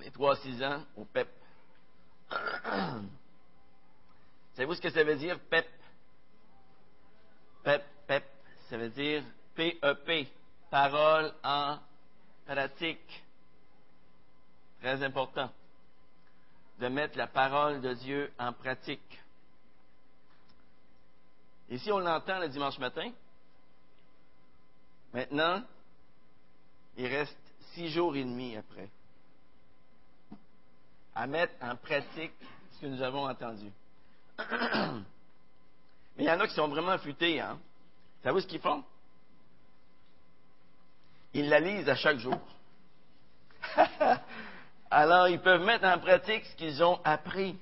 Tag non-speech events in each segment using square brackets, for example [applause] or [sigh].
les 3-6 ans au PEP. [clears throat] Savez-vous ce que ça veut dire, PEP? PEP, PEP, ça veut dire P-E-P, parole en pratique. Très important de mettre la parole de Dieu en pratique. Si on l'entend le dimanche matin, maintenant, il reste six jours et demi après à mettre en pratique ce que nous avons entendu. [clears throat] Mais il y en a qui sont vraiment futés, hein? Savez-vous ce qu'ils font? Ils la lisent à chaque jour. [laughs] Alors, ils peuvent mettre en pratique ce qu'ils ont appris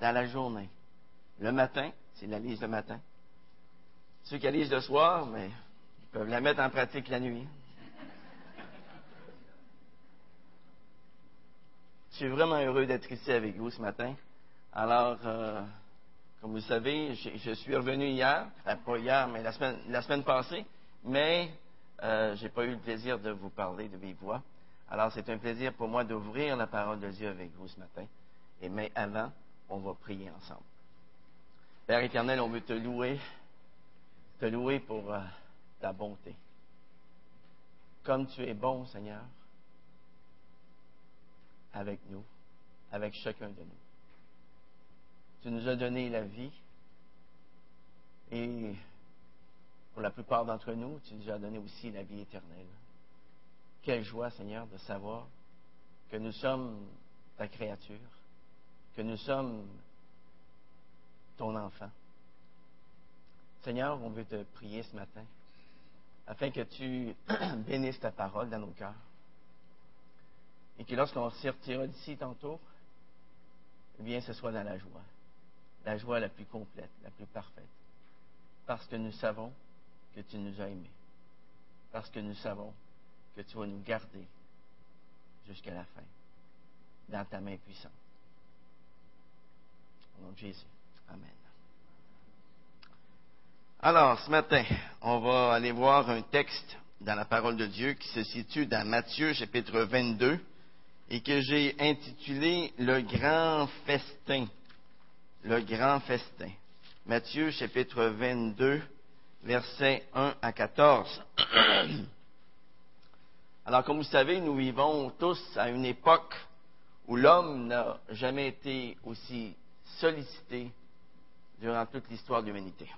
dans la journée. Le matin, c'est la lise le matin. Ceux qui la lisent le soir, mais ils peuvent la mettre en pratique la nuit. Suis vraiment heureux d'être ici avec vous ce matin. Alors, euh, comme vous le savez, je, suis revenu hier, euh, pas hier, mais la semaine, passée, mais euh, je n'ai pas eu le plaisir de vous parler de vive voix. Alors, c'est un plaisir pour moi d'ouvrir la parole de Dieu avec vous ce matin. Et mais avant, on va prier ensemble. Père éternel, on veut te louer, te louer pour euh, ta bonté. Comme tu es bon, Seigneur, avec nous, avec chacun de nous. Tu nous as donné la vie et pour la plupart d'entre nous, tu nous as donné aussi la vie éternelle. Quelle joie, Seigneur, de savoir que nous sommes ta créature, que nous sommes ton enfant. Seigneur, on veut te prier ce matin afin que tu [clears throat] bénisses ta parole dans nos cœurs et que lorsqu'on sortira d'ici tantôt, eh bien, ce soit dans la joie, la joie la plus complète, la plus parfaite, parce que nous savons que tu nous as aimés, parce que nous savons que tu vas nous garder jusqu'à la fin, dans ta main puissante. Au nom de Jésus. Amen. Alors, ce matin, on va aller voir un texte dans la parole de Dieu qui se situe dans Matthieu chapitre 22 et que j'ai intitulé Le grand festin. Le grand festin. Matthieu chapitre 22, versets 1 à 14. [clears throat] Alors, comme vous savez, nous vivons tous à une époque où l'homme n'a jamais été aussi sollicité durant toute l'histoire de l'humanité.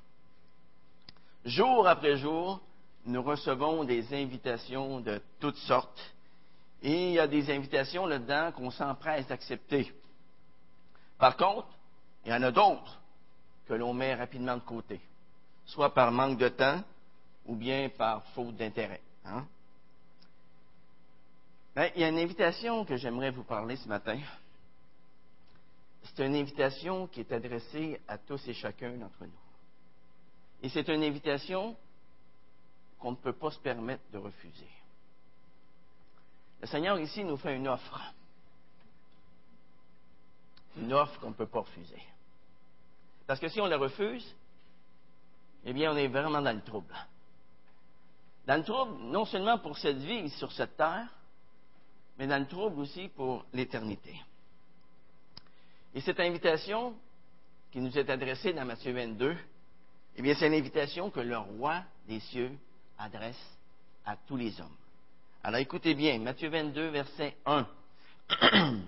Jour après jour, nous recevons des invitations de toutes sortes et il y a des invitations là-dedans qu'on s'empresse d'accepter. Par contre, il y en a d'autres que l'on met rapidement de côté, soit par manque de temps ou bien par faute d'intérêt. Hein? Ben, il y a une invitation que j'aimerais vous parler ce matin. C'est une invitation qui est adressée à tous et chacun d'entre nous. Et c'est une invitation qu'on ne peut pas se permettre de refuser. Le Seigneur ici nous fait une offre. Une offre qu'on ne peut pas refuser. Parce que si on la refuse, eh bien, on est vraiment dans le trouble. Dans le trouble, non seulement pour cette vie sur cette terre, mais dans le trouble aussi pour l'éternité. Et cette invitation qui nous est adressée dans Matthieu 22, eh bien, c'est une invitation que le roi des cieux adresse à tous les hommes. Alors écoutez bien, Matthieu 22, verset 1. [clears throat]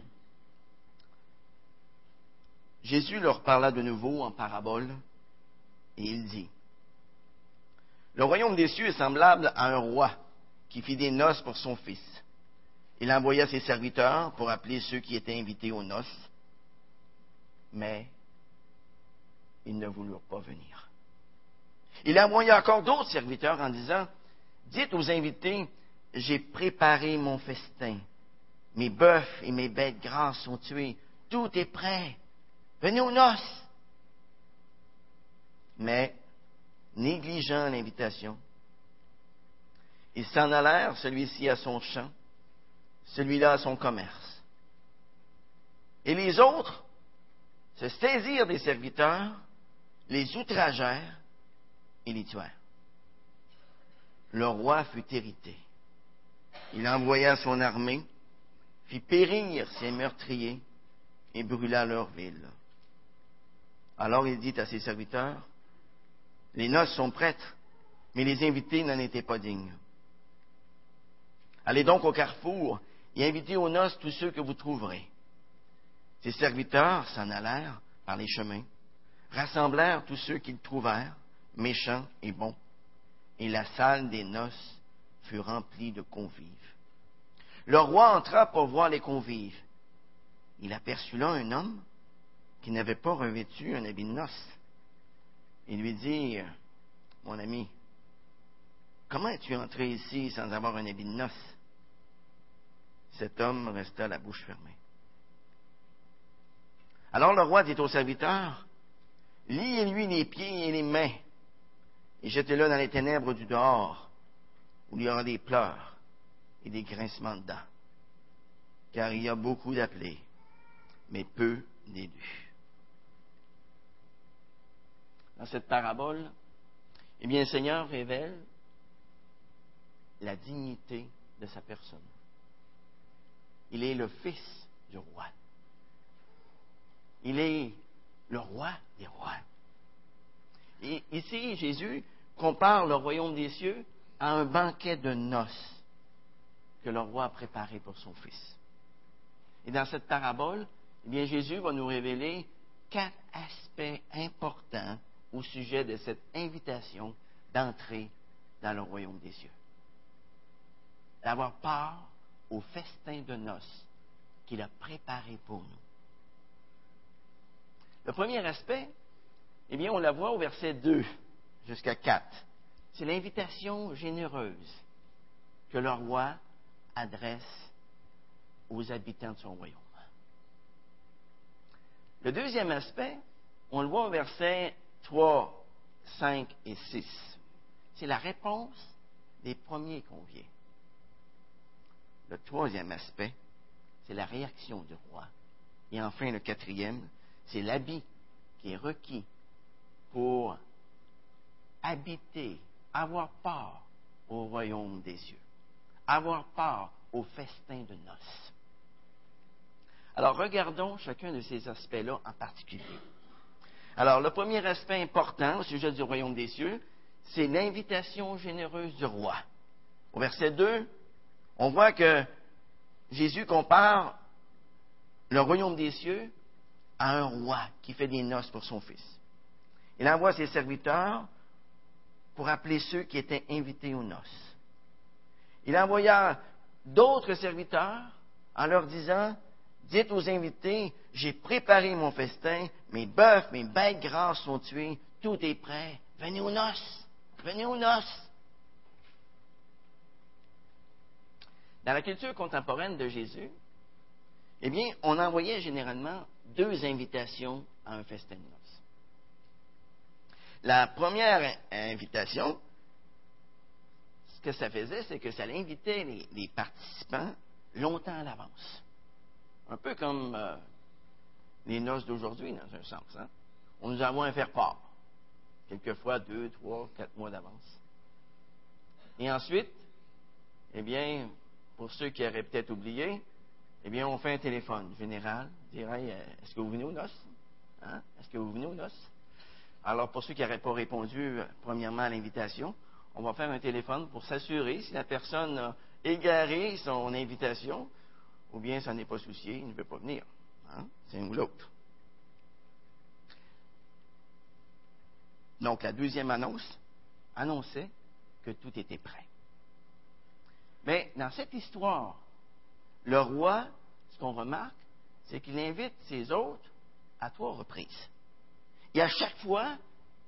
Jésus leur parla de nouveau en parabole et il dit, Le royaume des cieux est semblable à un roi qui fit des noces pour son fils. Il envoya ses serviteurs pour appeler ceux qui étaient invités aux noces, mais ils ne voulurent pas venir. Il envoya encore d'autres serviteurs en disant, Dites aux invités, j'ai préparé mon festin. Mes bœufs et mes bêtes grasses sont tués. Tout est prêt. Venez aux noces. Mais, négligeant l'invitation, ils s'en allèrent, celui-ci à son champ, celui-là à son commerce. Et les autres se saisirent des serviteurs, les outragèrent et les tuèrent. Le roi fut irrité. Il envoya son armée fit périr ses meurtriers et brûla leur ville. Alors il dit à ses serviteurs, les noces sont prêtes, mais les invités n'en étaient pas dignes. Allez donc au carrefour et invitez aux noces tous ceux que vous trouverez. Ses serviteurs s'en allèrent par les chemins, rassemblèrent tous ceux qu'ils trouvèrent, méchants et bons, et la salle des noces fut remplie de convives. Le roi entra pour voir les convives. Il aperçut là un homme qui n'avait pas revêtu un habit de noces. Il lui dit, mon ami, comment es-tu entré ici sans avoir un habit de noces? Cet homme resta la bouche fermée. Alors le roi dit au serviteur, liez-lui les pieds et les mains et jetez-le dans les ténèbres du dehors, où il y aura des pleurs et des grincements de dents, car il y a beaucoup d'appelés, mais peu d'élus. Dans cette parabole, eh bien, le Seigneur révèle la dignité de sa personne. Il est le fils du roi. Il est le roi des rois. Ici, Jésus compare le royaume des cieux à un banquet de noces que le roi a préparé pour son fils. Et dans cette parabole, eh bien, Jésus va nous révéler quatre aspects importants au sujet de cette invitation d'entrer dans le royaume des cieux. D'avoir part au festin de noces qu'il a préparé pour nous. Le premier aspect, eh bien, on la voit au verset 2 jusqu'à 4. C'est l'invitation généreuse que le roi adresse aux habitants de son royaume. Le deuxième aspect, on le voit au verset 3, 5 et 6. C'est la réponse des premiers conviés. Le troisième aspect, c'est la réaction du roi. Et enfin, le quatrième, c'est l'habit qui est requis pour habiter, avoir part au royaume des cieux, avoir part au festin de noces. Alors regardons chacun de ces aspects-là en particulier. Alors le premier aspect important au sujet du royaume des cieux, c'est l'invitation généreuse du roi. Au verset 2, on voit que Jésus compare le royaume des cieux à un roi qui fait des noces pour son fils. Il envoie ses serviteurs pour appeler ceux qui étaient invités aux noces. Il envoya d'autres serviteurs en leur disant, dites aux invités, j'ai préparé mon festin, mes bœufs, mes bêtes grasses sont tués, tout est prêt, venez aux noces, venez aux noces. Dans la culture contemporaine de Jésus, eh bien, on envoyait généralement deux invitations à un festin de noces. La première invitation, ce que ça faisait, c'est que ça invitait les, participants longtemps à l'avance. Un peu comme euh, les noces d'aujourd'hui, dans un sens. Hein. On nous envoie un faire-part. Quelquefois deux, trois, quatre mois d'avance. Et ensuite, eh bien, pour ceux qui auraient peut-être oublié, eh bien, on fait un téléphone général, dirait euh, Est-ce que vous venez aux noces? Hein? Est-ce que vous venez aux noces? Alors, pour ceux qui n'auraient pas répondu, euh, premièrement, à l'invitation, on va faire un téléphone pour s'assurer si la personne a égaré son invitation ou bien ça n'est pas soucié, il ne veut pas venir. Hein? C'est un ou l'autre. Donc, la deuxième annonce annonçait que tout était prêt. Mais dans cette histoire, le roi, ce qu'on remarque, c'est qu'il invite ses hôtes à trois reprises. Et à chaque fois,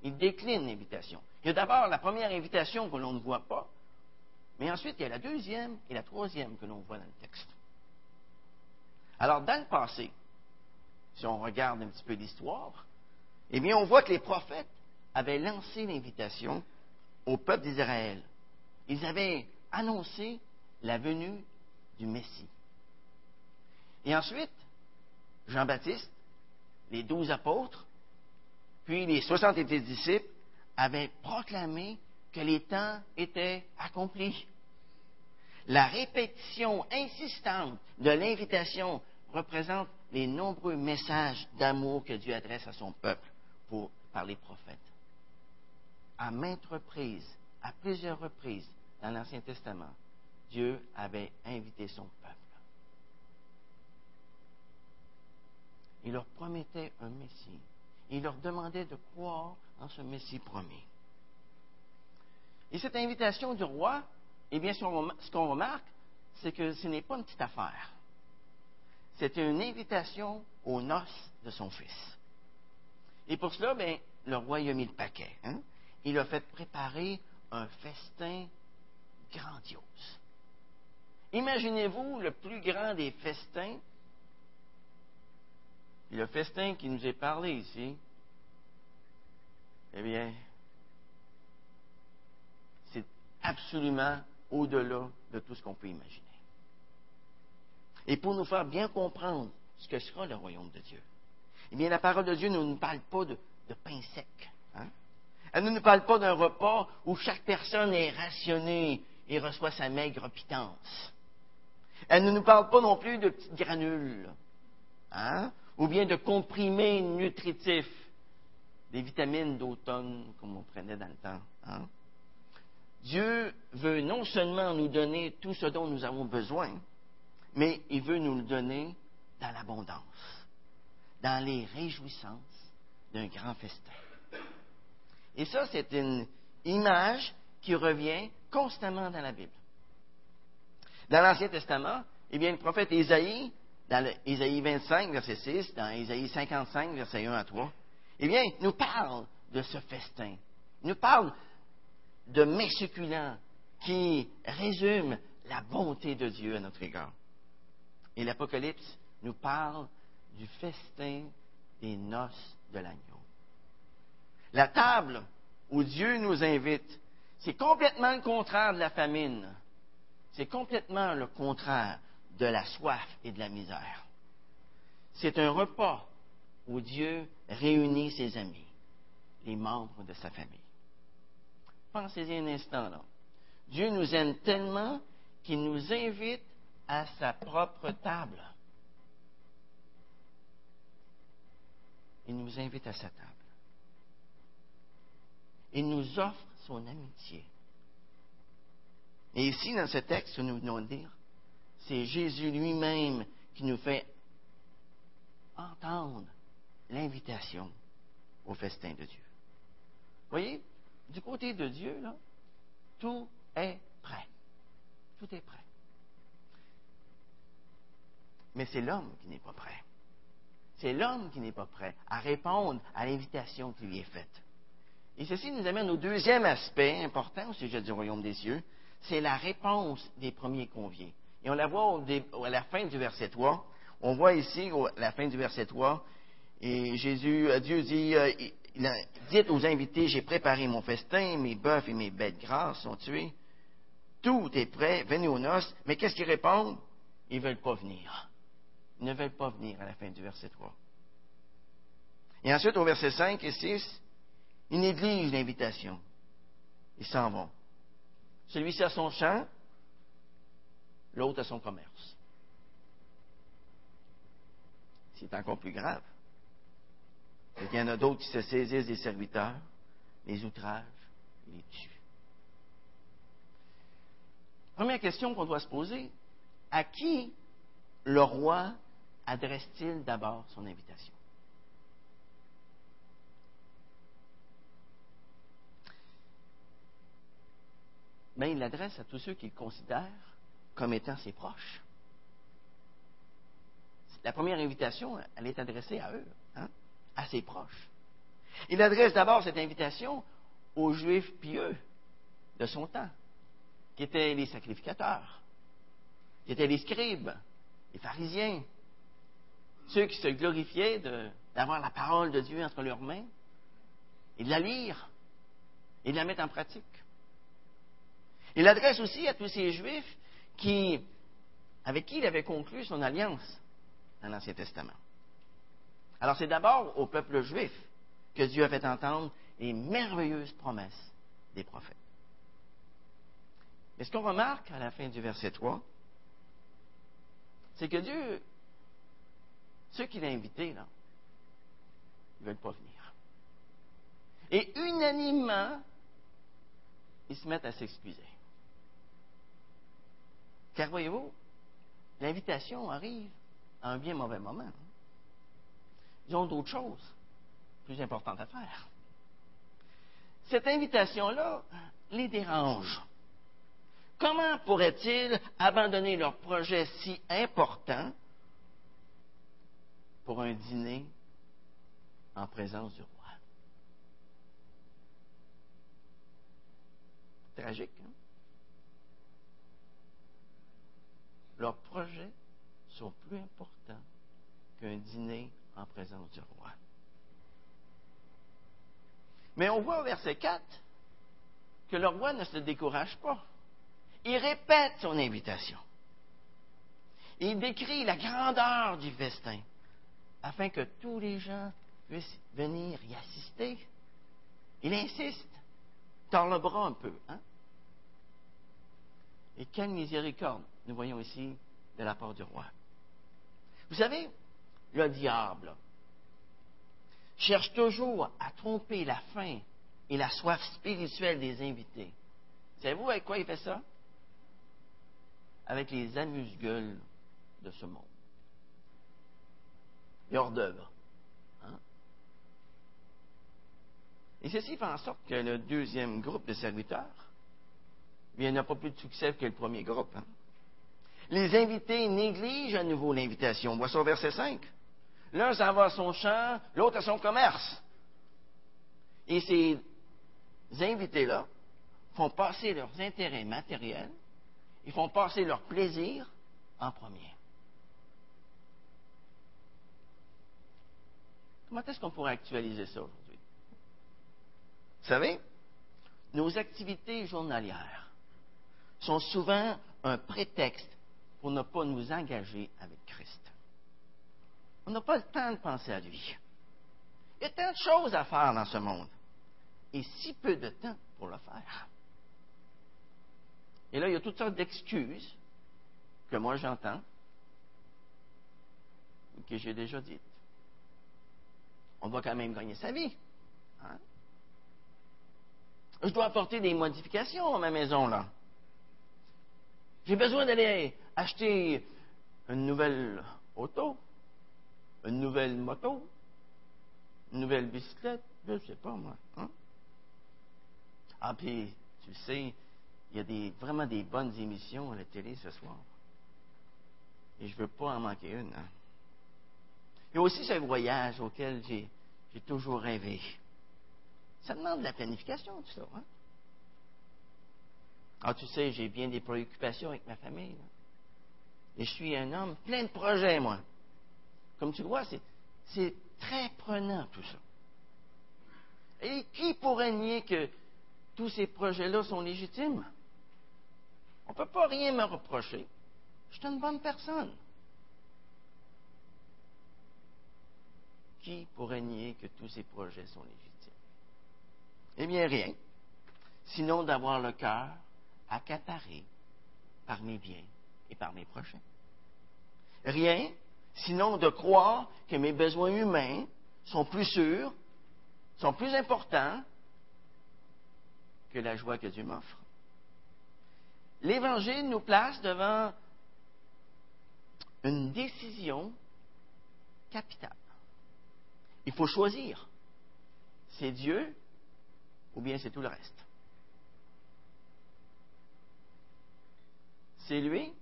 il décline l'invitation. Il y a d'abord la première invitation que l'on ne voit pas, mais ensuite il y a la deuxième et la troisième que l'on voit dans le texte. Alors, dans le passé, si on regarde un petit peu l'histoire, eh bien, on voit que les prophètes avaient lancé l'invitation au peuple d'Israël. Ils avaient annoncé la venue du Messie. Et ensuite, Jean-Baptiste, les douze apôtres, puis les soixante-dix disciples avaient proclamé que les temps étaient accomplis. La répétition insistante de l'invitation représente les nombreux messages d'amour que Dieu adresse à son peuple par les prophètes. À maintes reprises, à plusieurs reprises dans l'Ancien Testament, Dieu avait invité son peuple. Il leur promettait un Messie. Il leur demandait de croire en ce Messie promis. Et cette invitation du roi, eh bien, ce qu'on remarque, c'est que ce n'est pas une petite affaire. C'est une invitation aux noces de son fils. Et pour cela, bien, le roi y a mis le paquet. Hein. Il a fait préparer un festin grandiose. Imaginez-vous le plus grand des festins, le festin qui nous est parlé ici, eh bien, c'est absolument au-delà de tout ce qu'on peut imaginer. Et pour nous faire bien comprendre ce que sera le royaume de Dieu, eh bien, la parole de Dieu ne nous parle pas de, pain sec. Hein? Elle ne nous parle pas d'un repas où chaque personne est rationnée et reçoit sa maigre pitance. Elle ne nous parle pas non plus de petites granules, hein, ou bien de comprimés nutritifs, des vitamines d'automne comme on prenait dans le temps. Hein. Dieu veut non seulement nous donner tout ce dont nous avons besoin, mais il veut nous le donner dans l'abondance, dans les réjouissances d'un grand festin. Et ça, c'est une image qui revient constamment dans la Bible. Dans l'Ancien Testament, eh bien, le prophète Ésaïe, dans Ésaïe 25, verset 6, dans Ésaïe 55, verset 1 à 3, eh bien, nous parle de ce festin. Il nous parle de mets succulents qui résument la bonté de Dieu à notre égard. Et l'Apocalypse nous parle du festin des noces de l'agneau. La table où Dieu nous invite, c'est complètement le contraire de la famine. C'est complètement le contraire de la soif et de la misère. C'est un repas où Dieu réunit ses amis, les membres de sa famille. Pensez-y un instant là. Dieu nous aime tellement qu'il nous invite à sa propre table. Il nous invite à sa table. Il nous offre son amitié. Et ici, dans ce texte, nous venons de dire, c'est Jésus lui-même qui nous fait entendre l'invitation au festin de Dieu. Voyez, du côté de Dieu, tout est prêt. Tout est prêt. Mais c'est l'homme qui n'est pas prêt. C'est l'homme qui n'est pas prêt à répondre à l'invitation qui lui est faite. Et ceci nous amène au deuxième aspect important au sujet du royaume des cieux, c'est la réponse des premiers conviés. Et on la voit à la fin du verset 3. On voit ici, à la fin du verset 3, et Jésus, euh, Dieu dit, euh, dites aux invités, j'ai préparé mon festin, mes bœufs et mes bêtes grasses sont tués. Tout est prêt, venez aux noces. Mais qu'est-ce qu'ils répondent? Ils ne veulent pas venir. Ils ne veulent pas venir à la fin du verset 3. Et ensuite, au verset 5 et 6, ils négligent l'invitation. Ils s'en vont. Celui-ci a son champ, l'autre a son commerce. C'est encore plus grave. Il y en a d'autres qui se saisissent des serviteurs, les outrages, les tuent. Première question qu'on doit se poser, à qui le roi adresse-t-il d'abord son invitation? mais il l'adresse à tous ceux qu'il considère comme étant ses proches. La première invitation, elle est adressée à eux, hein, à ses proches. Il adresse d'abord cette invitation aux Juifs pieux de son temps, qui étaient les sacrificateurs, qui étaient les scribes, les pharisiens, ceux qui se glorifiaient d'avoir la parole de Dieu entre leurs mains et de la lire et de la mettre en pratique. Il l'adresse aussi à tous ces Juifs qui, avec qui il avait conclu son alliance dans l'Ancien Testament. Alors c'est d'abord au peuple juif que Dieu a fait entendre les merveilleuses promesses des prophètes. Mais ce qu'on remarque à la fin du verset 3, c'est que Dieu, ceux qu'il a invités, là, ils ne veulent pas venir. Et unanimement, ils se mettent à s'excuser. Car voyez-vous, l'invitation arrive à un bien mauvais moment. Ils ont d'autres choses plus importantes à faire. Cette invitation-là les dérange. Comment pourraient-ils abandonner leur projet si important pour un dîner en présence du roi? Tragique, hein? Leurs projets sont plus importants qu'un dîner en présence du roi. Mais on voit au verset 4 que le roi ne se décourage pas. Il répète son invitation. Il décrit la grandeur du festin afin que tous les gens puissent venir y assister. Il insiste, tord le bras un peu. Hein? Et quelle miséricorde nous voyons ici de la part du roi. Vous savez, le diable cherche toujours à tromper la faim et la soif spirituelle des invités. Savez-vous avec quoi il fait ça? Avec les amuse-gueules de ce monde. Les hors-d'œuvre. Hein? Et ceci fait en sorte que le deuxième groupe de serviteurs, n'a pas plus de succès que le premier groupe. Hein? Les invités négligent à nouveau l'invitation. Ça au verset 5. L'un s'en va à son champ, l'autre à son commerce. Et ces invités-là font passer leurs intérêts matériels, ils font passer leur plaisir en premier. Comment est-ce qu'on pourrait actualiser ça aujourd'hui? Vous savez, nos activités journalières sont souvent un prétexte pour ne pas nous engager avec Christ. On n'a pas le temps de penser à lui. Il y a tant de choses à faire dans ce monde et si peu de temps pour le faire. Et là, il y a toutes sortes d'excuses que moi j'entends ou que j'ai déjà dites. On doit quand même gagner sa vie. Hein? Je dois apporter des modifications à ma maison, là. J'ai besoin d'aller acheter une nouvelle auto, une nouvelle moto, une nouvelle bicyclette, je ne sais pas moi. Hein? Ah, puis, tu sais, il y a des, vraiment des bonnes émissions à la télé ce soir. Et je ne veux pas en manquer une. Hein? Il y a aussi ce voyage auquel j'ai, toujours rêvé. Ça demande de la planification, tout ça. Hein? Ah, tu sais, j'ai bien des préoccupations avec ma famille. Et je suis un homme plein de projets, moi. Comme tu vois, c'est très prenant tout ça. Et qui pourrait nier que tous ces projets-là sont légitimes? On ne peut pas rien me reprocher. Je suis une bonne personne. Qui pourrait nier que tous ces projets sont légitimes? Eh bien, rien. Sinon d'avoir le cœur accaparé par mes biens et par mes prochains. Rien, sinon de croire que mes besoins humains sont plus sûrs, sont plus importants que la joie que Dieu m'offre. L'Évangile nous place devant une décision capitale. Il faut choisir. C'est Dieu ou bien c'est tout le reste. C'est lui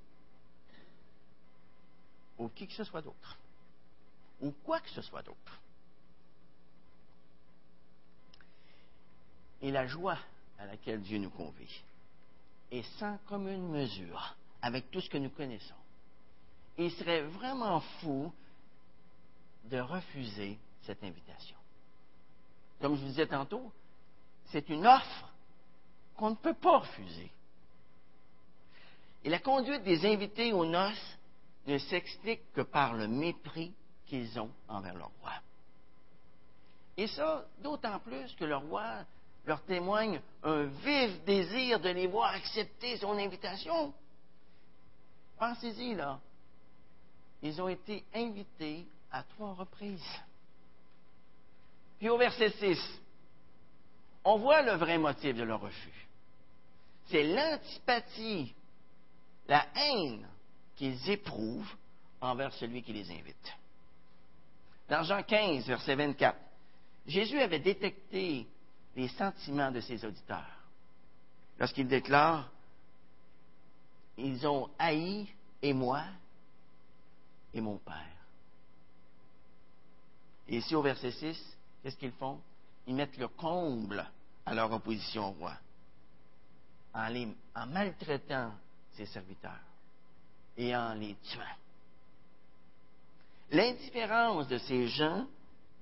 ou qui que ce soit d'autre, ou quoi que ce soit d'autre. Et la joie à laquelle Dieu nous convie est sans commune mesure avec tout ce que nous connaissons. Il serait vraiment fou de refuser cette invitation. Comme je vous disais tantôt, c'est une offre qu'on ne peut pas refuser. Et la conduite des invités aux noces ne s'explique que par le mépris qu'ils ont envers le roi. Et ça, d'autant plus que le roi leur témoigne un vif désir de les voir accepter son invitation. Pensez-y, là. Ils ont été invités à trois reprises. Puis au verset 6, on voit le vrai motif de leur refus. C'est l'antipathie, la haine qu'ils éprouvent envers celui qui les invite. Dans Jean 15, verset 24, Jésus avait détecté les sentiments de ses auditeurs lorsqu'il déclare Ils ont haï et moi et mon Père. Et ici au verset 6, qu'est-ce qu'ils font? Ils mettent le comble à leur opposition au roi en, maltraitant ses serviteurs et en les tuant. L'indifférence de ces gens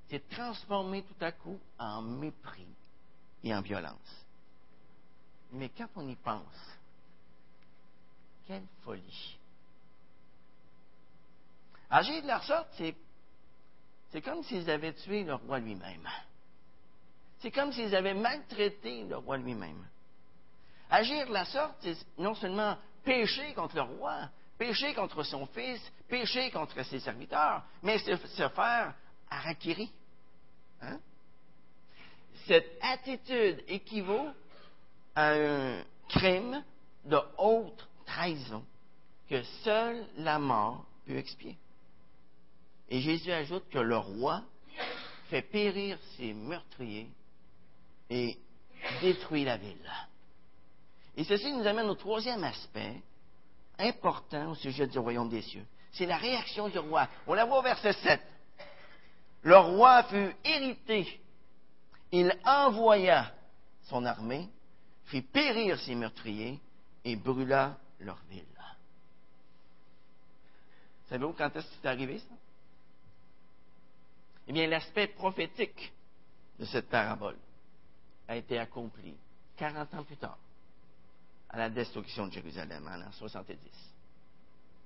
s'est transformée tout à coup en mépris et en violence. Mais quand on y pense, quelle folie. Agir de leur sorte, c'est, c'est comme s'ils avaient tué le roi lui-même. C'est comme s'ils avaient maltraité le roi lui-même. Agir de la sorte, c'est non seulement pécher contre le roi, pécher contre son fils, pécher contre ses serviteurs, mais se, faire harakiri. Hein? Cette attitude équivaut à un crime de haute trahison que seule la mort peut expier. Et Jésus ajoute que le roi fait périr ses meurtriers et détruit la ville. Et ceci nous amène au troisième aspect important au sujet du royaume des cieux. C'est la réaction du roi. On la voit au verset 7. Le roi fut irrité. Il envoya son armée, fit périr ses meurtriers et brûla leur ville. Savez-vous quand est-ce que c'est arrivé, ça? Eh bien, l'aspect prophétique de cette parabole a été accompli 40 ans plus tard à la destruction de Jérusalem en l'an 70,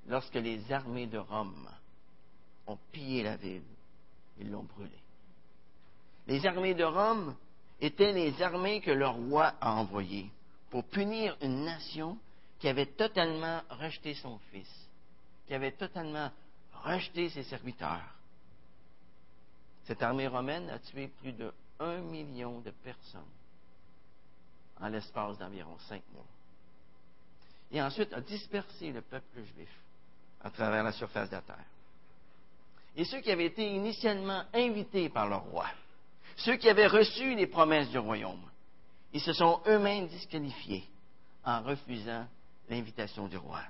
lorsque les armées de Rome ont pillé la ville, ils l'ont brûlée. Les armées de Rome étaient les armées que le roi a envoyées pour punir une nation qui avait totalement rejeté son fils, qui avait totalement rejeté ses serviteurs. Cette armée romaine a tué plus de un million de personnes en l'espace d'environ cinq mois et ensuite a dispersé le peuple juif à travers la surface de la terre. Et ceux qui avaient été initialement invités par le roi, ceux qui avaient reçu les promesses du royaume, ils se sont eux-mêmes disqualifiés en refusant l'invitation du roi.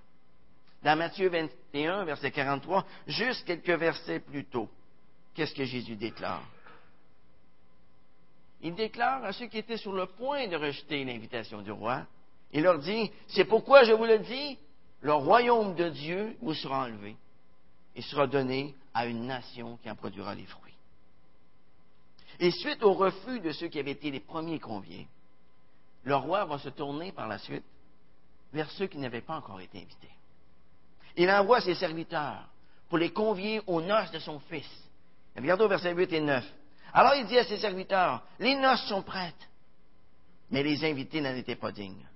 Dans Matthieu 21, verset 43, juste quelques versets plus tôt, qu'est-ce que Jésus déclare? Il déclare à ceux qui étaient sur le point de rejeter l'invitation du roi, il leur dit, c'est pourquoi je vous le dis, le royaume de Dieu vous sera enlevé et sera donné à une nation qui en produira les fruits. Et suite au refus de ceux qui avaient été les premiers conviés, le roi va se tourner par la suite vers ceux qui n'avaient pas encore été invités. Il envoie ses serviteurs pour les convier aux noces de son fils. Regardez au verset 8 et 9. Alors il dit à ses serviteurs, les noces sont prêtes, mais les invités n'en étaient pas dignes.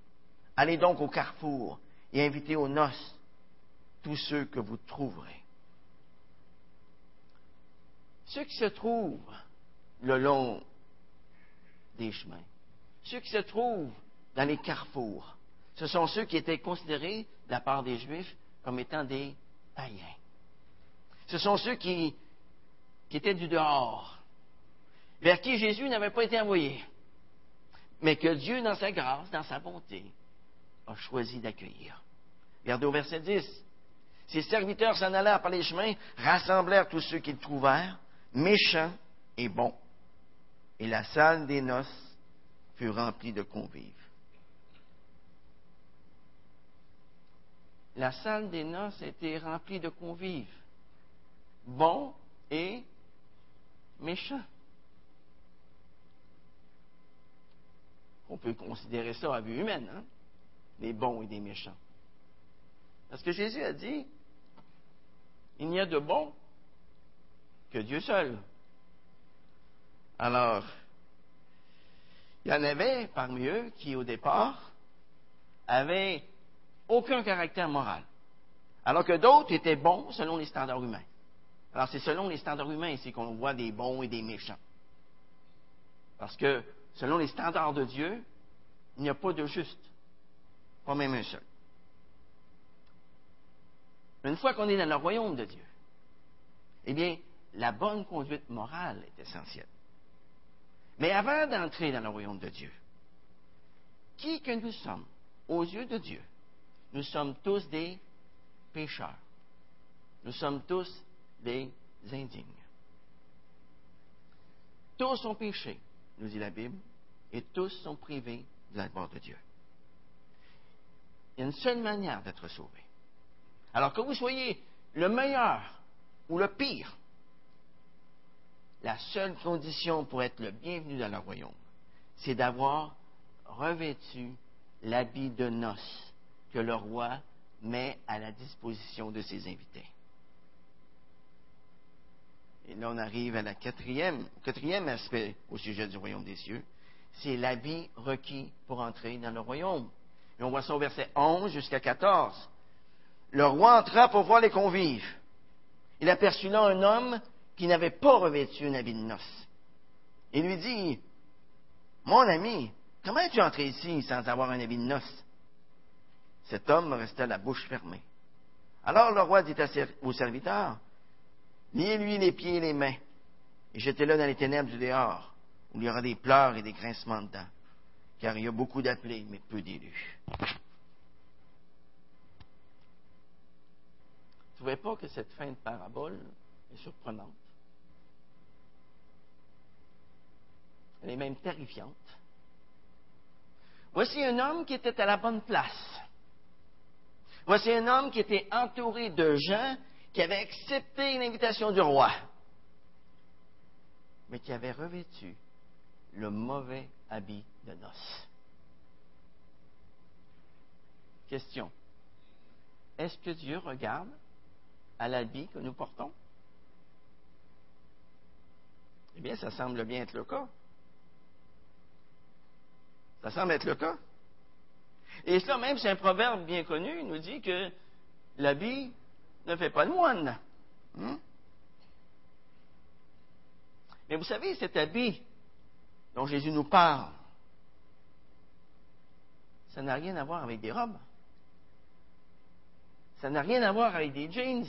Allez donc au carrefour et invitez aux noces tous ceux que vous trouverez. Ceux qui se trouvent le long des chemins, ceux qui se trouvent dans les carrefours, ce sont ceux qui étaient considérés de la part des Juifs comme étant des païens. Ce sont ceux qui, qui étaient du dehors, vers qui Jésus n'avait pas été envoyé, mais que Dieu, dans sa grâce, dans sa bonté, a choisi d'accueillir. Regardez au verset 10. Ses serviteurs s'en allèrent par les chemins, rassemblèrent tous ceux qu'ils trouvèrent, méchants et bons. Et la salle des noces fut remplie de convives. La salle des noces était remplie de convives, bons et méchants. On peut considérer ça à vue humaine. Hein? Des bons et des méchants. Parce que Jésus a dit, il n'y a de bon que Dieu seul. Alors, Il y en avait parmi eux qui, au départ, avaient aucun caractère moral, alors que d'autres étaient bons selon les standards humains. Alors c'est selon les standards humains ici qu'on voit des bons et des méchants. Parce que selon les standards de Dieu, il n'y a pas de juste, pas même un seul. Une fois qu'on est dans le royaume de Dieu, eh bien, la bonne conduite morale est essentielle. Mais avant d'entrer dans le royaume de Dieu, qui que nous sommes aux yeux de Dieu, nous sommes tous des pécheurs. Nous sommes tous des indignes. Tous ont péché, nous dit la Bible, et tous sont privés de la gloire de Dieu. Il y a une seule manière d'être sauvé. Alors que vous soyez le meilleur ou le pire, la seule condition pour être le bienvenu dans le royaume, c'est d'avoir revêtu l'habit de noces que le roi met à la disposition de ses invités. Et là, on arrive à la quatrième, quatrième aspect au sujet du royaume des cieux. C'est l'habit requis pour entrer dans le royaume. Et on voit ça au verset 11 jusqu'à 14. Le roi entra pour voir les convives. Il aperçut là un homme qui n'avait pas revêtu un habit de noces. Il lui dit, Mon ami, comment es-tu entré ici sans avoir un habit de noces? Cet homme restait la bouche fermée. Alors le roi dit au serviteur, Liez-lui les pieds et les mains, et jetez-le dans les ténèbres du dehors, où il y aura des pleurs et des grincements de dents, car il y a beaucoup d'appelés, mais peu d'élus. ne trouvez pas que cette fin de parabole est surprenante? Elle est même terrifiante. Voici un homme qui était à la bonne place. Voici un homme qui était entouré de gens qui avaient accepté l'invitation du roi, mais qui avait revêtu le mauvais habit de noces. Question. Est-ce que Dieu regarde à l'habit que nous portons? Eh bien, ça semble bien être le cas. Ça semble être le cas. Et cela même, c'est un proverbe bien connu, il nous dit que l'habit ne fait pas le moine. Hmm? Mais vous savez, cet habit dont Jésus nous parle, ça n'a rien à voir avec des robes. Ça n'a rien à voir avec des jeans.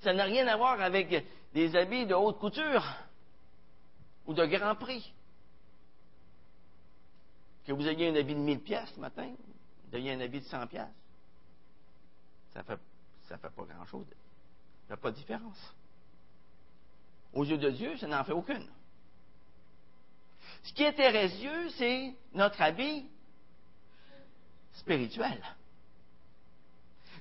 Ça n'a rien à voir avec des habits de haute couture ou de grand prix. Que vous ayez un habit de 1000 pièces ce matin, vous ayez un habit de 100 pièces, ça fait ça fait pas grand-chose. Ça fait pas de différence. Aux yeux de Dieu, ça n'en fait aucune. Ce qui intéresse Dieu, c'est notre habit spirituel.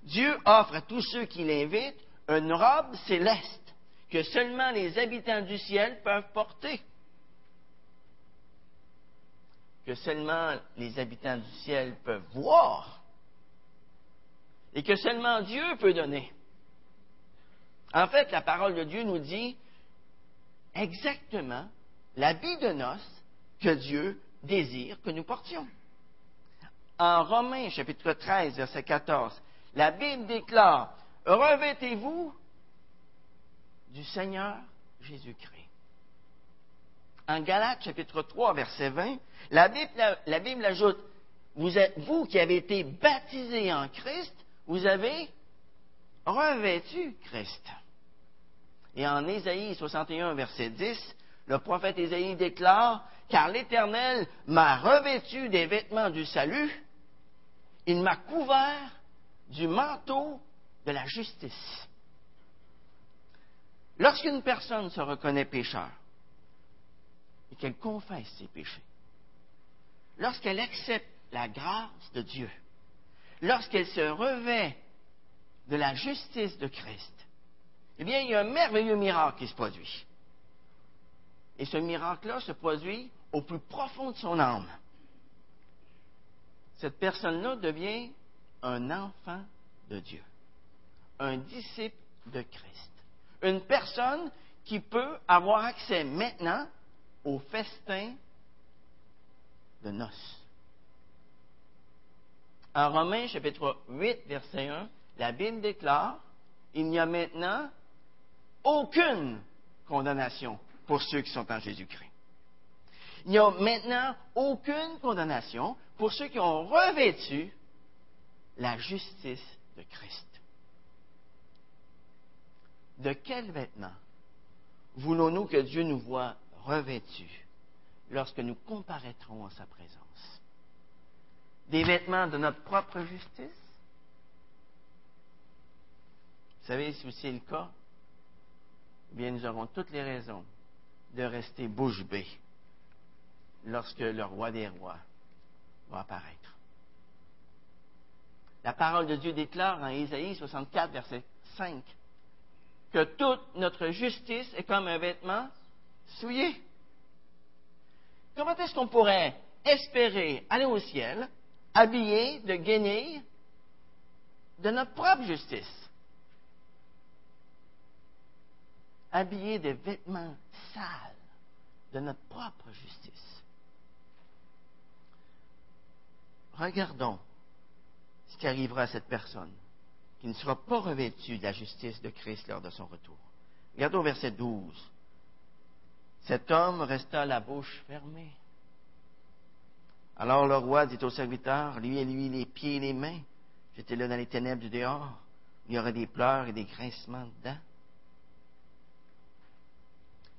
Dieu offre à tous ceux qui l'invitent une robe céleste que seulement les habitants du ciel peuvent porter. Que seulement les habitants du ciel peuvent voir. Et que seulement Dieu peut donner. En fait, la parole de Dieu nous dit exactement l'habit de noces que Dieu désire que nous portions. En Romains chapitre 13, verset 14, la Bible déclare Revêtez-vous du Seigneur Jésus-Christ. En Galates, chapitre 3, verset 20, la Bible, ajoute, vous, êtes, vous qui avez été baptisés en Christ, vous avez revêtu Christ. Et en Ésaïe 61, verset 10, le prophète Ésaïe déclare, car l'Éternel m'a revêtu des vêtements du salut, il m'a couvert du manteau de la justice. Lorsqu'une personne se reconnaît pécheur et qu'elle confesse ses péchés, lorsqu'elle accepte la grâce de Dieu, lorsqu'elle se revêt de la justice de Christ, eh bien, il y a un merveilleux miracle qui se produit. Et ce miracle-là se produit au plus profond de son âme. Cette personne-là devient un enfant de Dieu, un disciple de Christ, une personne qui peut avoir accès maintenant au festin de noces. En Romains chapitre 8, verset 1, la Bible déclare, il n'y a maintenant aucune condamnation pour ceux qui sont en Jésus-Christ. Il n'y a maintenant aucune condamnation pour ceux qui ont revêtu la justice de Christ. De quel vêtement voulons-nous que Dieu nous voit revêtus lorsque nous comparaîtrons en sa présence? Des vêtements de notre propre justice? Vous savez, si c'est le cas, eh bien, nous aurons toutes les raisons de rester bouche bée lorsque le roi des rois va apparaître. La parole de Dieu déclare en Isaïe 64, verset 5, que toute notre justice est comme un vêtement souillé. Comment est-ce qu'on pourrait espérer aller au ciel, habillé de guenilles de notre propre justice? Habillé de vêtements sales de notre propre justice. Regardons ce qui arrivera à cette personne qui ne sera pas revêtue de la justice de Christ lors de son retour. Regardons verset 12. Cet homme resta la bouche fermée. Alors le roi dit au serviteur, lui et lui les pieds et les mains, j'étais là dans les ténèbres du dehors, il y aurait des pleurs et des grincements dedans.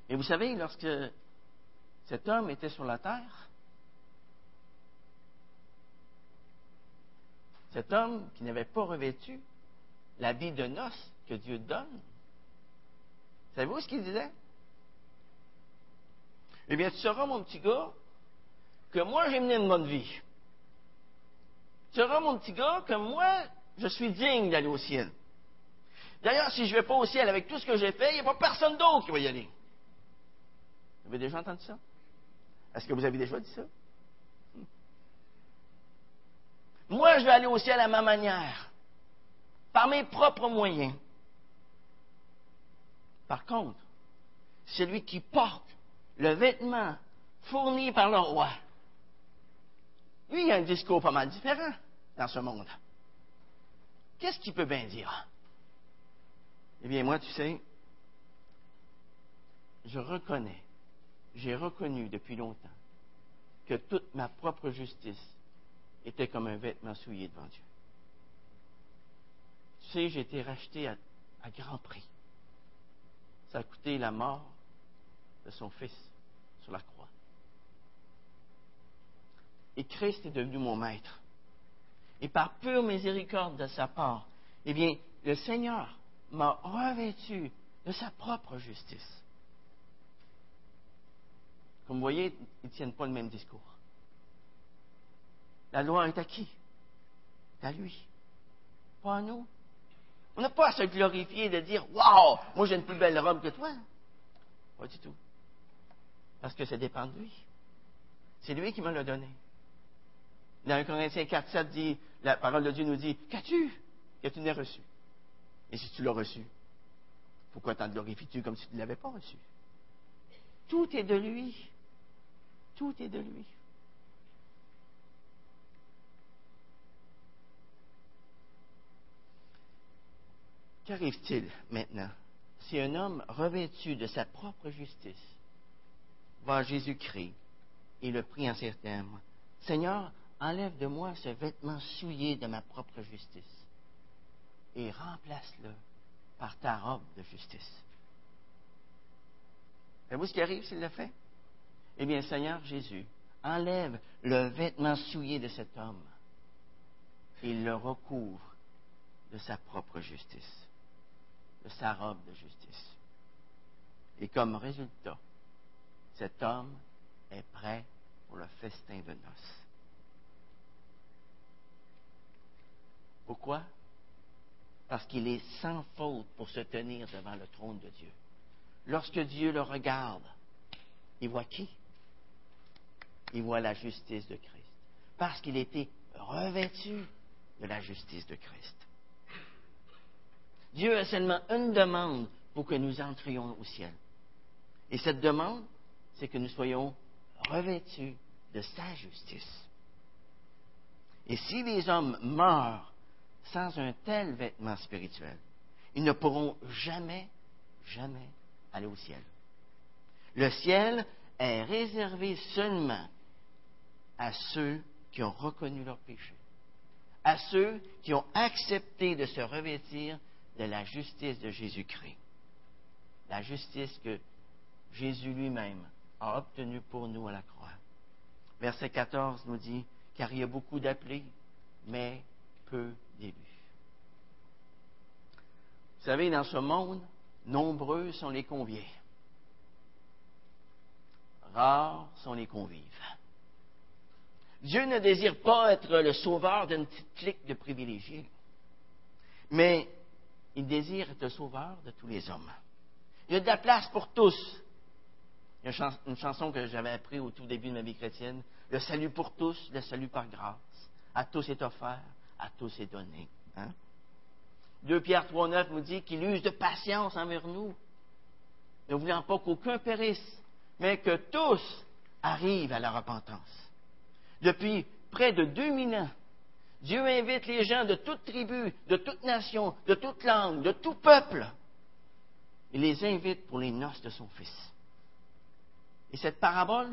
Et vous savez, lorsque cet homme était sur la terre, cet homme qui n'avait pas revêtu la vie de noces que Dieu donne, savez-vous ce qu'il disait? Eh bien, tu sauras, mon petit gars, que moi, j'ai mené une bonne vie. Tu sauras, mon petit gars, que moi, je suis digne d'aller au ciel. D'ailleurs, si je ne vais pas au ciel avec tout ce que j'ai fait, il n'y a pas personne d'autre qui va y aller. Vous avez déjà entendu ça? Est-ce que vous avez déjà dit ça? Moi, je vais aller au ciel à ma manière, par mes propres moyens. Par contre, celui qui porte le vêtement fourni par le roi, lui, il a un discours pas mal différent dans ce monde. Qu'est-ce qu'il peut bien dire? Eh bien, moi, tu sais, je reconnais, j'ai reconnu depuis longtemps que toute ma propre justice était comme un vêtement souillé devant Dieu. Tu sais, j'ai été racheté à, grand prix. Ça a coûté la mort de son Fils sur la croix. Et Christ est devenu mon maître. Et par pure miséricorde de sa part, eh bien, le Seigneur m'a revêtu de sa propre justice. Comme vous voyez, ils ne tiennent pas le même discours. La loi est à qui? À lui. Pas à nous. On n'a pas à se glorifier de dire Waouh, moi j'ai une plus belle robe que toi. Pas du tout. Parce que ça dépend de lui. C'est lui qui me l'a donné. Dans 1 Corinthiens 4, 7 dit, la parole de Dieu nous dit, qu'as-tu que tu n'aies reçu? Et si tu l'as reçu, pourquoi t'en glorifies-tu comme si tu ne l'avais pas reçu? Tout est de lui. Tout est de lui. Qu'arrive-t-il maintenant si un homme revêtu de sa propre justice va à Jésus-Christ et le prie en ces termes? Seigneur, enlève de moi ce vêtement souillé de ma propre justice et remplace-le par ta robe de justice. Savez-vous ce qui arrive s'il le fait? Eh bien, Seigneur Jésus, enlève le vêtement souillé de cet homme et le recouvre de sa propre justice, de sa robe de justice. Et comme résultat, cet homme est prêt pour le festin de noces. Pourquoi? Parce qu'il est sans faute pour se tenir devant le trône de Dieu. Lorsque Dieu le regarde, il voit qui? Il voit la justice de Christ. Parce qu'il était revêtu de la justice de Christ. Dieu a seulement une demande pour que nous entrions au ciel. Et cette demande, c'est que nous soyons revêtus de sa justice. Et si les hommes meurent sans un tel vêtement spirituel, ils ne pourront jamais, jamais aller au ciel. Le ciel est réservé seulement à ceux qui ont reconnu leur péché, à ceux qui ont accepté de se revêtir de la justice de Jésus-Christ, la justice que Jésus lui-même a obtenue pour nous à la croix. Verset 14 nous dit, car il y a beaucoup d'appelés, mais peu d'élus. Vous savez, dans ce monde, nombreux sont les conviés. Rares sont les convives. Dieu ne désire pas être le sauveur d'une petite clique de privilégiés, mais il désire être le sauveur de tous les hommes. Il y a de la place pour tous. Il y a une chanson que j'avais appris au tout début de ma vie chrétienne. Le salut pour tous, le salut par grâce. À tous est offert, à tous est donné. Hein? 2 Pierre 3.9 nous dit qu'il use de patience envers nous, ne voulant pas qu'aucun périsse, mais que tous arrivent à la repentance. Depuis près de 2000 ans, Dieu invite les gens de toute tribu, de toute nation, de toute langue, de tout peuple. Il les invite pour les noces de son Fils. Et cette parabole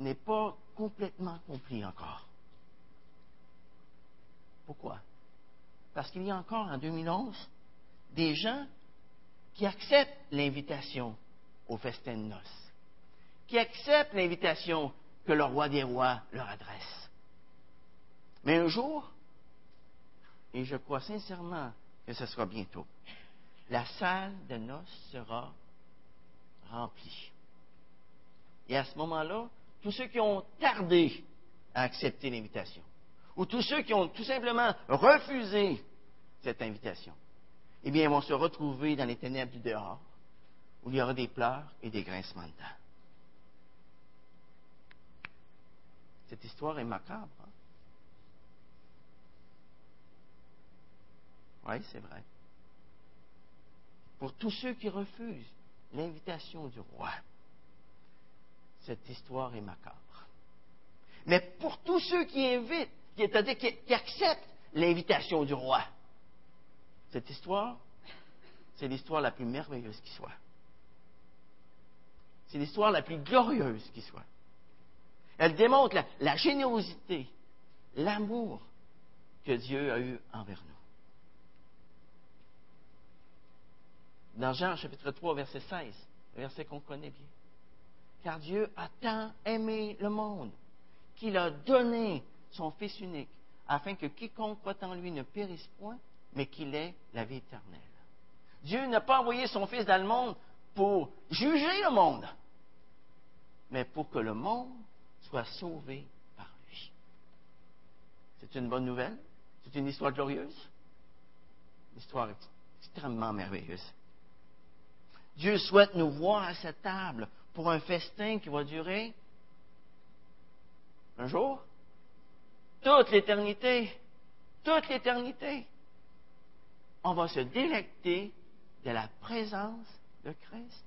n'est pas complètement accomplie encore. Pourquoi? Parce qu'il y a encore en 2011 des gens qui acceptent l'invitation au festin de noces, qui acceptent l'invitation que le roi des rois leur adresse. Mais un jour, et je crois sincèrement que ce sera bientôt, la salle de noces sera remplie. Et à ce moment-là, tous ceux qui ont tardé à accepter l'invitation, ou tous ceux qui ont tout simplement refusé cette invitation, eh bien, vont se retrouver dans les ténèbres du dehors, où il y aura des pleurs et des grincements de dents. Cette histoire est macabre. Oui, c'est vrai. Pour tous ceux qui refusent l'invitation du roi, cette histoire est macabre. Mais pour tous ceux qui invitent, c'est-à-dire qui, acceptent l'invitation du roi, cette histoire, c'est l'histoire la plus merveilleuse qui soit. C'est l'histoire la plus glorieuse qui soit. Elle démontre la, la générosité, l'amour que Dieu a eu envers nous. Dans Jean chapitre 3, verset 16, le verset qu'on connaît bien. Car Dieu a tant aimé le monde qu'il a donné son Fils unique, afin que quiconque croit en lui ne périsse point, mais qu'il ait la vie éternelle. Dieu n'a pas envoyé son Fils dans le monde pour juger le monde, mais pour que le monde soit sauvé par lui. C'est une bonne nouvelle, c'est une histoire glorieuse, une histoire extrêmement merveilleuse. Dieu souhaite nous voir à cette table pour un festin qui va durer un jour, toute l'éternité, toute l'éternité. On va se délecter de la présence de Christ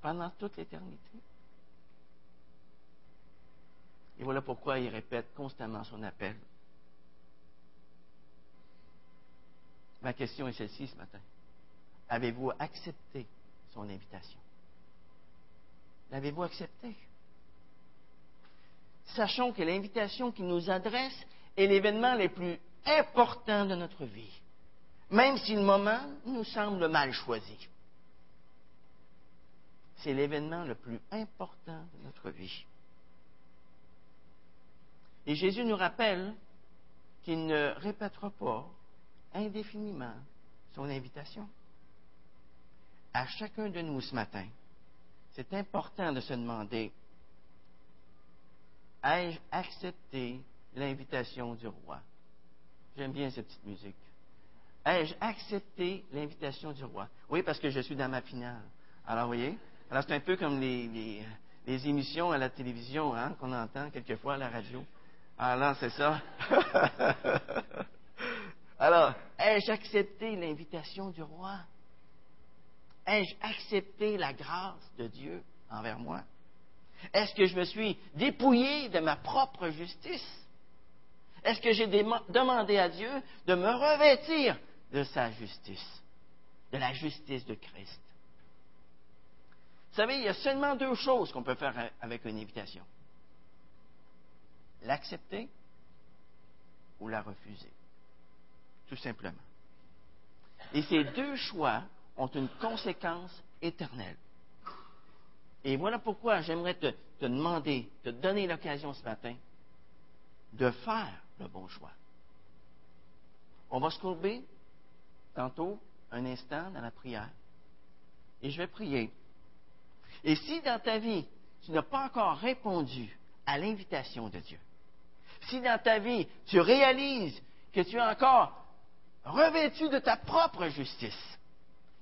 pendant toute l'éternité. Et voilà pourquoi il répète constamment son appel. Ma question est celle-ci ce matin. Avez-vous accepté son invitation? L'avez-vous accepté? Sachons que l'invitation qu'il nous adresse est l'événement le plus important de notre vie, même si le moment nous semble mal choisi. C'est l'événement le plus important de notre vie. Et Jésus nous rappelle qu'il ne répétera pas indéfiniment son invitation à chacun de nous ce matin, c'est important de se demander, ai-je accepté l'invitation du roi? J'aime bien cette petite musique. Ai-je accepté l'invitation du roi? Oui, parce que je suis dans ma finale. Alors, vous voyez? Alors, c'est un peu comme les, émissions à la télévision hein, qu'on entend quelquefois à la radio. Alors, c'est ça. [laughs] Alors, ai-je accepté l'invitation du roi? Ai-je accepté la grâce de Dieu envers moi? Est-ce que je me suis dépouillé de ma propre justice? Est-ce que j'ai demandé à Dieu de me revêtir de sa justice, de la justice de Christ? Vous savez, il y a seulement deux choses qu'on peut faire avec une invitation. L'accepter ou la refuser. Tout simplement. Et ces deux choix ont une conséquence éternelle. Et voilà pourquoi j'aimerais te, demander, te donner l'occasion ce matin de faire le bon choix. On va se courber tantôt, un instant, dans la prière. Et je vais prier. Et si dans ta vie, tu n'as pas encore répondu à l'invitation de Dieu, si dans ta vie, tu réalises que tu es encore revêtu de ta propre justice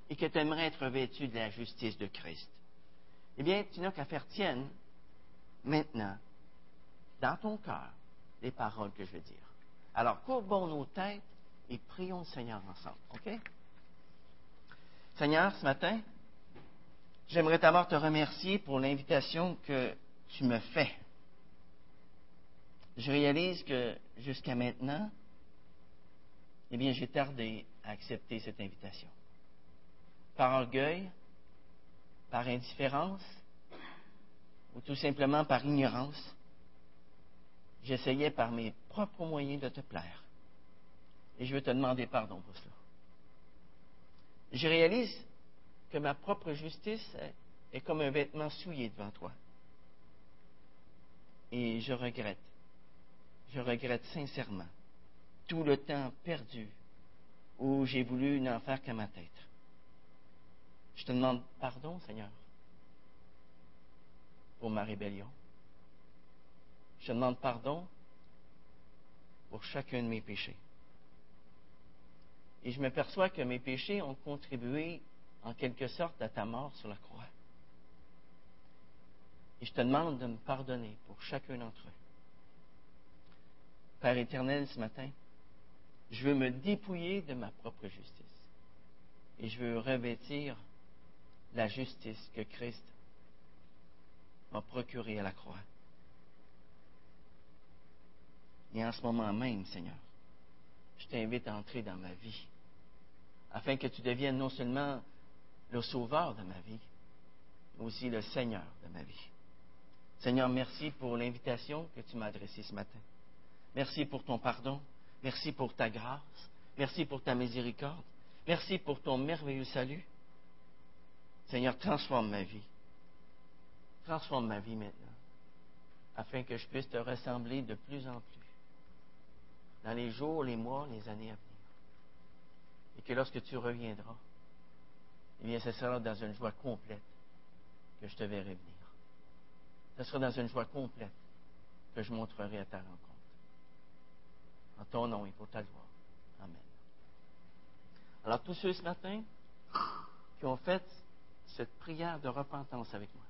et que tu aimerais être revêtu de la justice de Christ, eh bien, tu n'as qu'à faire tienne maintenant, dans ton cœur, les paroles que je vais dire. Alors, courbons nos têtes et prions le Seigneur ensemble. OK? Seigneur, ce matin, j'aimerais d'abord te remercier pour l'invitation que tu me fais. Je réalise que jusqu'à maintenant, eh bien, j'ai tardé à accepter cette invitation. Par orgueil, par indifférence ou tout simplement par ignorance, j'essayais par mes propres moyens de te plaire. Et je veux te demander pardon pour cela. Je réalise que ma propre justice est comme un vêtement souillé devant toi. Et je regrette, je regrette sincèrement tout le temps perdu où j'ai voulu n'en faire qu'à ma tête. Je te demande pardon, Seigneur, pour ma rébellion. Je te demande pardon pour chacun de mes péchés. Et je me perçois que mes péchés ont contribué en quelque sorte à ta mort sur la croix. Et je te demande de me pardonner pour chacun d'entre eux. Père éternel, ce matin, je veux me dépouiller de ma propre justice. Et je veux revêtir la justice que Christ m'a procurée à la croix. Et en ce moment même, Seigneur, je t'invite à entrer dans ma vie, afin que tu deviennes non seulement le sauveur de ma vie, mais aussi le Seigneur de ma vie. Seigneur, merci pour l'invitation que tu m'as adressée ce matin. Merci pour ton pardon. Merci pour ta grâce. Merci pour ta miséricorde. Merci pour ton merveilleux salut. Seigneur, transforme ma vie. Transforme ma vie maintenant, afin que je puisse te ressembler de plus en plus dans les jours, les mois, les années à venir. Et que lorsque tu reviendras, eh bien, ce sera dans une joie complète que je te verrai venir. Ce sera dans une joie complète que je montrerai à ta rencontre. En ton nom et pour ta gloire. Amen. Alors, tous ceux ce matin qui ont fait cette prière de repentance avec moi,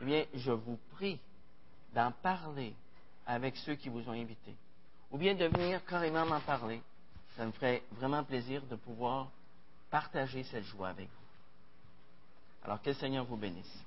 eh bien, je vous prie d'en parler avec ceux qui vous ont invités. Ou bien de venir carrément m'en parler. Ça me ferait vraiment plaisir de pouvoir partager cette joie avec vous. Alors, que le Seigneur vous bénisse.